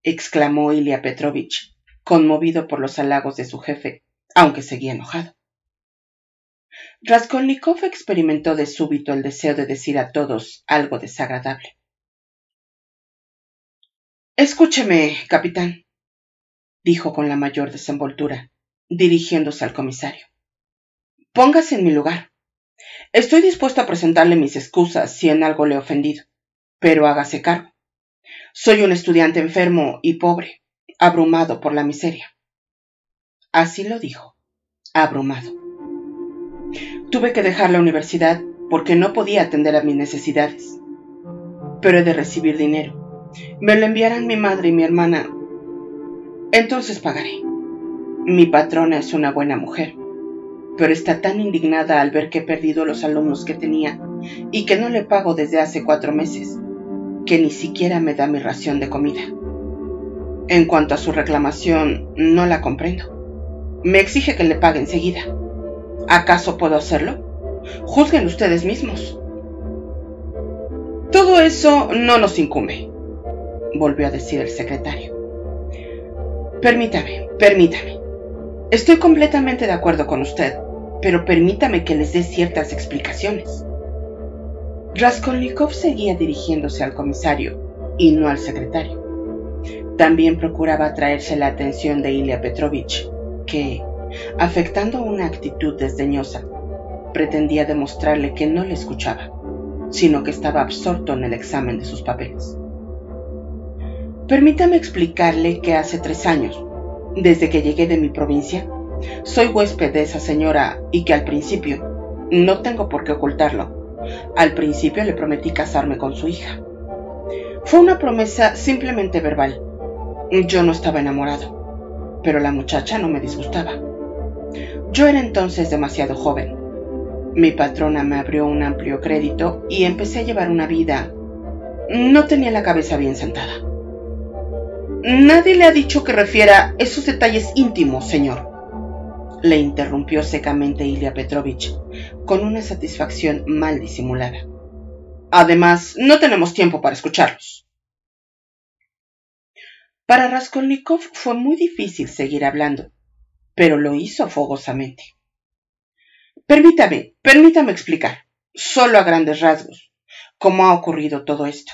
exclamó Ilya Petrovich, conmovido por los halagos de su jefe, aunque seguía enojado. Raskolnikov experimentó de súbito el deseo de decir a todos algo desagradable. Escúcheme, capitán, dijo con la mayor desenvoltura, dirigiéndose al comisario. Póngase en mi lugar. Estoy dispuesto a presentarle mis excusas si en algo le he ofendido, pero hágase cargo. Soy un estudiante enfermo y pobre, abrumado por la miseria. Así lo dijo, abrumado. Tuve que dejar la universidad porque no podía atender a mis necesidades. Pero he de recibir dinero. Me lo enviarán mi madre y mi hermana. Entonces pagaré. Mi patrona es una buena mujer, pero está tan indignada al ver que he perdido los alumnos que tenía y que no le pago desde hace cuatro meses, que ni siquiera me da mi ración de comida. En cuanto a su reclamación, no la comprendo. Me exige que le pague enseguida. ¿Acaso puedo hacerlo? Juzguen ustedes mismos. Todo eso no nos incumbe, volvió a decir el secretario. Permítame, permítame. Estoy completamente de acuerdo con usted, pero permítame que les dé ciertas explicaciones. Raskolnikov seguía dirigiéndose al comisario y no al secretario. También procuraba atraerse la atención de Ilya Petrovich, que, afectando una actitud desdeñosa, pretendía demostrarle que no le escuchaba, sino que estaba absorto en el examen de sus papeles. Permítame explicarle que hace tres años, desde que llegué de mi provincia, soy huésped de esa señora y que al principio, no tengo por qué ocultarlo, al principio le prometí casarme con su hija. Fue una promesa simplemente verbal. Yo no estaba enamorado pero la muchacha no me disgustaba. Yo era entonces demasiado joven. Mi patrona me abrió un amplio crédito y empecé a llevar una vida... No tenía la cabeza bien sentada. Nadie le ha dicho que refiera esos detalles íntimos, señor. Le interrumpió secamente Ilya Petrovich, con una satisfacción mal disimulada. Además, no tenemos tiempo para escucharlos. Para Raskolnikov fue muy difícil seguir hablando, pero lo hizo fogosamente. Permítame, permítame explicar, solo a grandes rasgos, cómo ha ocurrido todo esto,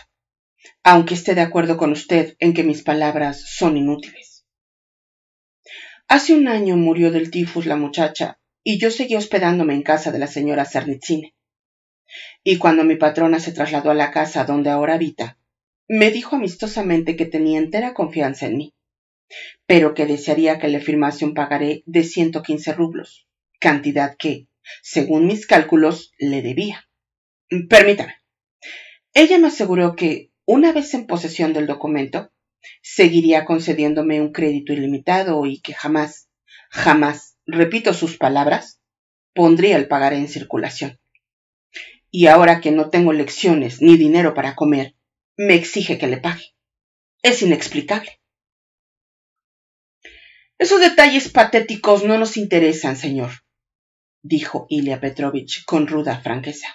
aunque esté de acuerdo con usted en que mis palabras son inútiles. Hace un año murió del tifus la muchacha y yo seguí hospedándome en casa de la señora Cernitsine. Y cuando mi patrona se trasladó a la casa donde ahora habita, me dijo amistosamente que tenía entera confianza en mí, pero que desearía que le firmase un pagaré de 115 rublos, cantidad que, según mis cálculos, le debía. Permítame. Ella me aseguró que, una vez en posesión del documento, seguiría concediéndome un crédito ilimitado y que jamás, jamás, repito sus palabras, pondría el pagaré en circulación. Y ahora que no tengo lecciones ni dinero para comer, me exige que le pague. Es inexplicable. Esos detalles patéticos no nos interesan, señor, dijo Ilya Petrovich con ruda franqueza.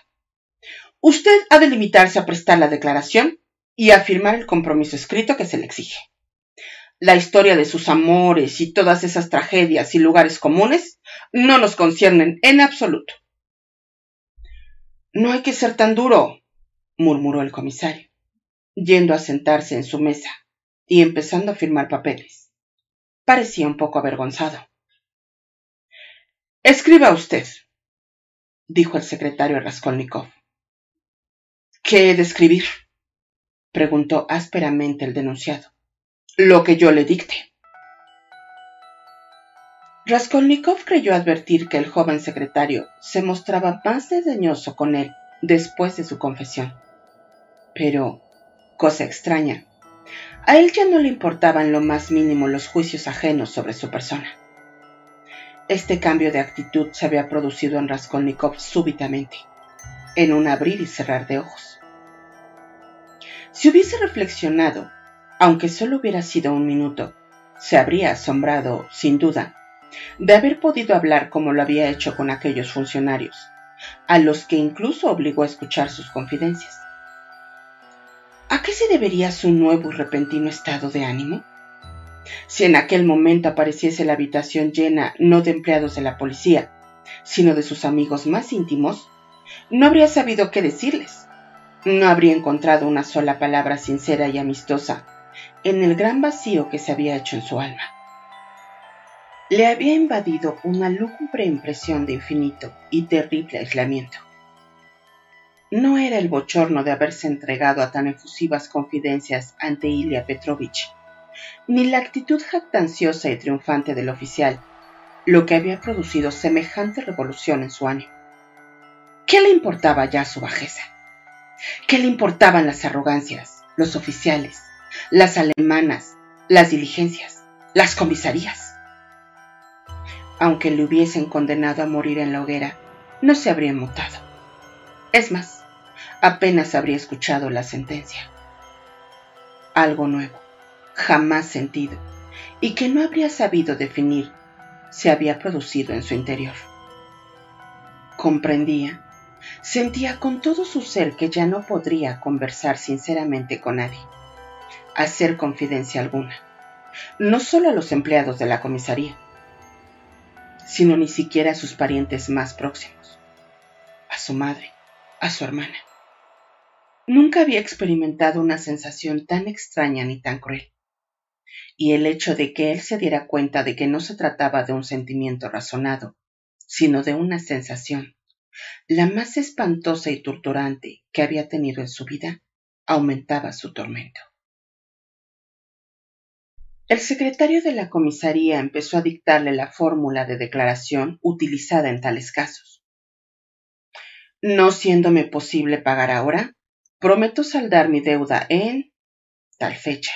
Usted ha de limitarse a prestar la declaración y a firmar el compromiso escrito que se le exige. La historia de sus amores y todas esas tragedias y lugares comunes no nos conciernen en absoluto. No hay que ser tan duro, murmuró el comisario yendo a sentarse en su mesa y empezando a firmar papeles. Parecía un poco avergonzado. Escriba usted, dijo el secretario Raskolnikov. ¿Qué he de escribir? Preguntó ásperamente el denunciado. Lo que yo le dicte. Raskolnikov creyó advertir que el joven secretario se mostraba más desdeñoso con él después de su confesión. Pero cosa extraña. A él ya no le importaban lo más mínimo los juicios ajenos sobre su persona. Este cambio de actitud se había producido en Raskolnikov súbitamente, en un abrir y cerrar de ojos. Si hubiese reflexionado, aunque solo hubiera sido un minuto, se habría asombrado, sin duda, de haber podido hablar como lo había hecho con aquellos funcionarios, a los que incluso obligó a escuchar sus confidencias. ¿A qué se debería su nuevo y repentino estado de ánimo? Si en aquel momento apareciese la habitación llena no de empleados de la policía, sino de sus amigos más íntimos, no habría sabido qué decirles. No habría encontrado una sola palabra sincera y amistosa en el gran vacío que se había hecho en su alma. Le había invadido una lúgubre impresión de infinito y terrible aislamiento. No era el bochorno de haberse entregado a tan efusivas confidencias ante Ilya Petrovich, ni la actitud jactanciosa y triunfante del oficial, lo que había producido semejante revolución en su ánimo. ¿Qué le importaba ya su bajeza? ¿Qué le importaban las arrogancias, los oficiales, las alemanas, las diligencias, las comisarías? Aunque le hubiesen condenado a morir en la hoguera, no se habría mutado. Es más, apenas habría escuchado la sentencia. Algo nuevo, jamás sentido, y que no habría sabido definir, se había producido en su interior. Comprendía Sentía con todo su ser que ya no podría conversar sinceramente con nadie, hacer confidencia alguna, no solo a los empleados de la comisaría, sino ni siquiera a sus parientes más próximos, a su madre, a su hermana. Nunca había experimentado una sensación tan extraña ni tan cruel, y el hecho de que él se diera cuenta de que no se trataba de un sentimiento razonado, sino de una sensación, la más espantosa y torturante que había tenido en su vida, aumentaba su tormento. El secretario de la comisaría empezó a dictarle la fórmula de declaración utilizada en tales casos. No siéndome posible pagar ahora, prometo saldar mi deuda en tal fecha.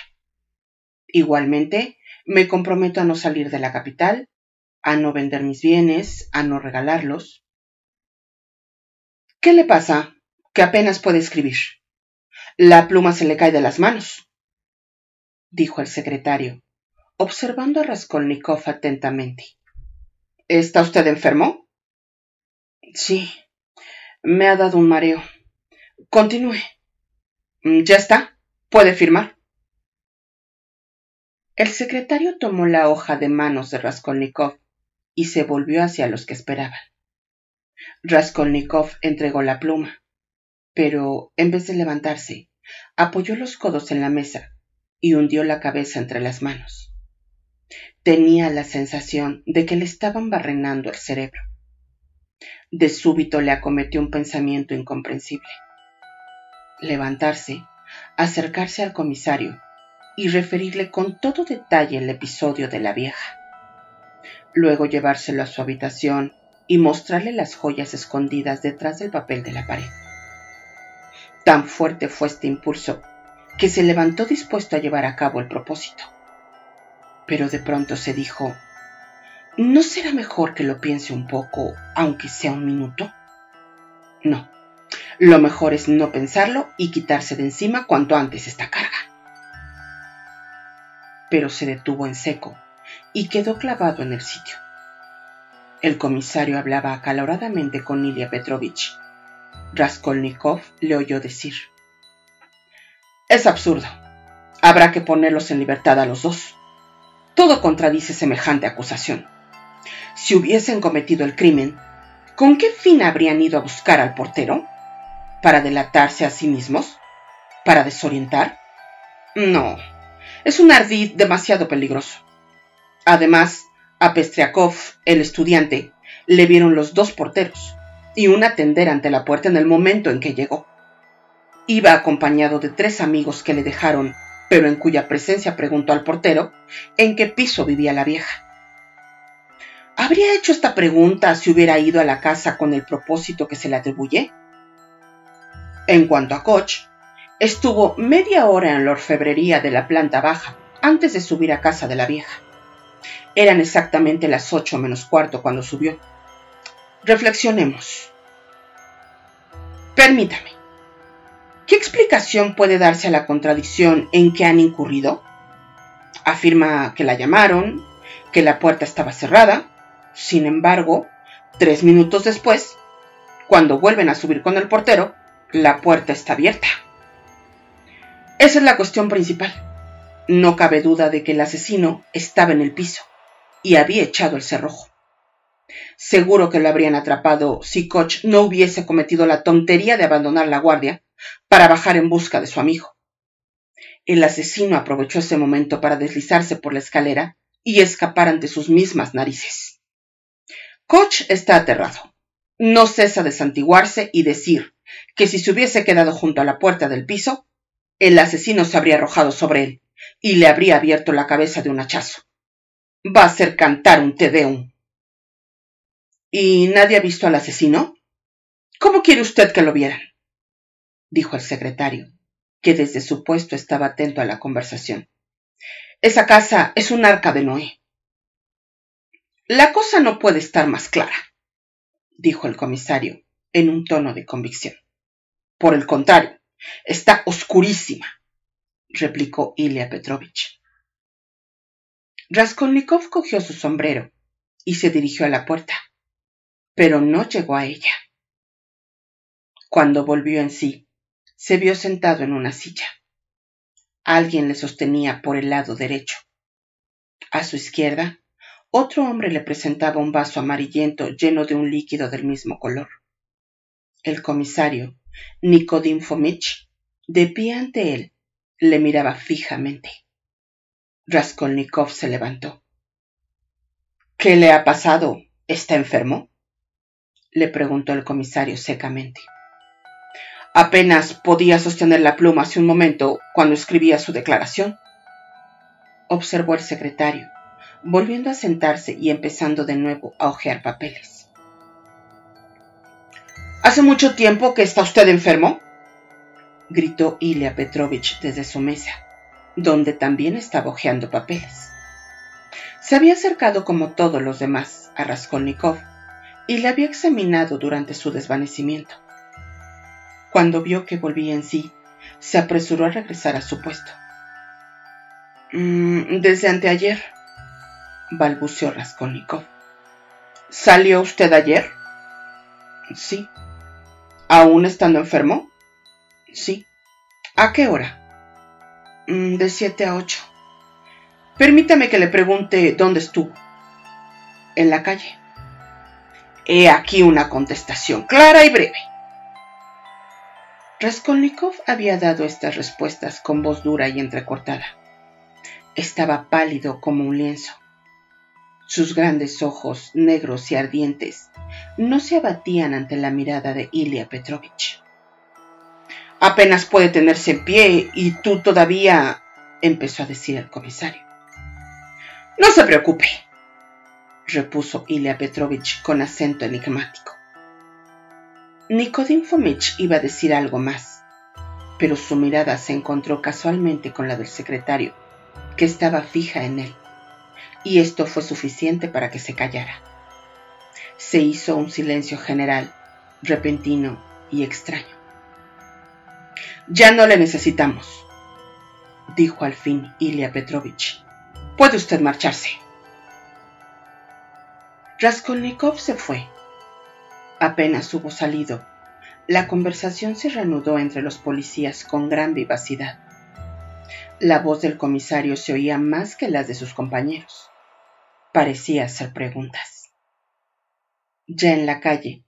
Igualmente, me comprometo a no salir de la capital, a no vender mis bienes, a no regalarlos, ¿Qué le pasa? Que apenas puede escribir. La pluma se le cae de las manos, dijo el secretario, observando a Raskolnikov atentamente. ¿Está usted enfermo? Sí, me ha dado un mareo. Continúe. Ya está. Puede firmar. El secretario tomó la hoja de manos de Raskolnikov y se volvió hacia los que esperaban. Raskolnikov entregó la pluma, pero en vez de levantarse, apoyó los codos en la mesa y hundió la cabeza entre las manos. Tenía la sensación de que le estaban barrenando el cerebro. De súbito le acometió un pensamiento incomprensible. Levantarse, acercarse al comisario y referirle con todo detalle el episodio de la vieja. Luego llevárselo a su habitación y mostrarle las joyas escondidas detrás del papel de la pared. Tan fuerte fue este impulso que se levantó dispuesto a llevar a cabo el propósito. Pero de pronto se dijo, ¿no será mejor que lo piense un poco, aunque sea un minuto? No, lo mejor es no pensarlo y quitarse de encima cuanto antes esta carga. Pero se detuvo en seco y quedó clavado en el sitio. El comisario hablaba acaloradamente con Ilya Petrovich. Raskolnikov le oyó decir: Es absurdo. Habrá que ponerlos en libertad a los dos. Todo contradice semejante acusación. Si hubiesen cometido el crimen, ¿con qué fin habrían ido a buscar al portero? ¿Para delatarse a sí mismos? ¿Para desorientar? No, es un ardid demasiado peligroso. Además, a Pestriakov, el estudiante, le vieron los dos porteros y un atender ante la puerta en el momento en que llegó. Iba acompañado de tres amigos que le dejaron, pero en cuya presencia preguntó al portero en qué piso vivía la vieja. ¿Habría hecho esta pregunta si hubiera ido a la casa con el propósito que se le atribuye? En cuanto a Koch, estuvo media hora en la orfebrería de la planta baja antes de subir a casa de la vieja. Eran exactamente las ocho menos cuarto cuando subió. Reflexionemos. Permítame. ¿Qué explicación puede darse a la contradicción en que han incurrido? Afirma que la llamaron, que la puerta estaba cerrada. Sin embargo, tres minutos después, cuando vuelven a subir con el portero, la puerta está abierta. Esa es la cuestión principal. No cabe duda de que el asesino estaba en el piso y había echado el cerrojo. Seguro que lo habrían atrapado si Koch no hubiese cometido la tontería de abandonar la guardia para bajar en busca de su amigo. El asesino aprovechó ese momento para deslizarse por la escalera y escapar ante sus mismas narices. Koch está aterrado. No cesa de santiguarse y decir que si se hubiese quedado junto a la puerta del piso, el asesino se habría arrojado sobre él y le habría abierto la cabeza de un hachazo. Va a hacer cantar un tedeum. ¿Y nadie ha visto al asesino? ¿Cómo quiere usted que lo vieran? dijo el secretario, que desde su puesto estaba atento a la conversación. Esa casa es un arca de Noé. La cosa no puede estar más clara, dijo el comisario en un tono de convicción. Por el contrario, está oscurísima, replicó Ilya Petrovich. Raskolnikov cogió su sombrero y se dirigió a la puerta, pero no llegó a ella. Cuando volvió en sí, se vio sentado en una silla. Alguien le sostenía por el lado derecho. A su izquierda, otro hombre le presentaba un vaso amarillento lleno de un líquido del mismo color. El comisario, Nikodim Fomich, de pie ante él, le miraba fijamente. Raskolnikov se levantó. ¿Qué le ha pasado? ¿Está enfermo? le preguntó el comisario secamente. Apenas podía sostener la pluma hace un momento cuando escribía su declaración, observó el secretario, volviendo a sentarse y empezando de nuevo a hojear papeles. ¿Hace mucho tiempo que está usted enfermo? gritó Ilya Petrovich desde su mesa, donde también estaba hojeando papeles. Se había acercado como todos los demás a Raskolnikov y le había examinado durante su desvanecimiento. Cuando vio que volvía en sí, se apresuró a regresar a su puesto. Mm, desde anteayer, balbuceó Raskolnikov. ¿Salió usted ayer? Sí. ¿Aún estando enfermo? Sí. ¿A qué hora? Mm, de siete a ocho. Permítame que le pregunte dónde estuvo. En la calle. He aquí una contestación clara y breve. Raskolnikov había dado estas respuestas con voz dura y entrecortada. Estaba pálido como un lienzo. Sus grandes ojos, negros y ardientes, no se abatían ante la mirada de Ilya Petrovich. Apenas puede tenerse en pie y tú todavía, empezó a decir el comisario. No se preocupe, repuso Ilya Petrovich con acento enigmático. Nikodim Fomich iba a decir algo más, pero su mirada se encontró casualmente con la del secretario, que estaba fija en él, y esto fue suficiente para que se callara. Se hizo un silencio general, repentino y extraño. Ya no le necesitamos, dijo al fin Ilya Petrovich. Puede usted marcharse. Raskolnikov se fue Apenas hubo salido, la conversación se reanudó entre los policías con gran vivacidad. La voz del comisario se oía más que las de sus compañeros. Parecía hacer preguntas. Ya en la calle,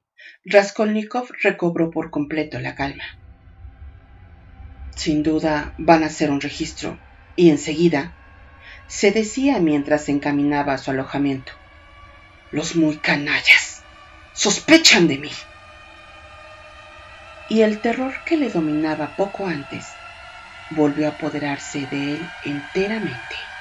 Raskolnikov recobró por completo la calma. Sin duda van a hacer un registro, y enseguida, se decía mientras se encaminaba a su alojamiento. Los muy canallas sospechan de mí. Y el terror que le dominaba poco antes volvió a apoderarse de él enteramente.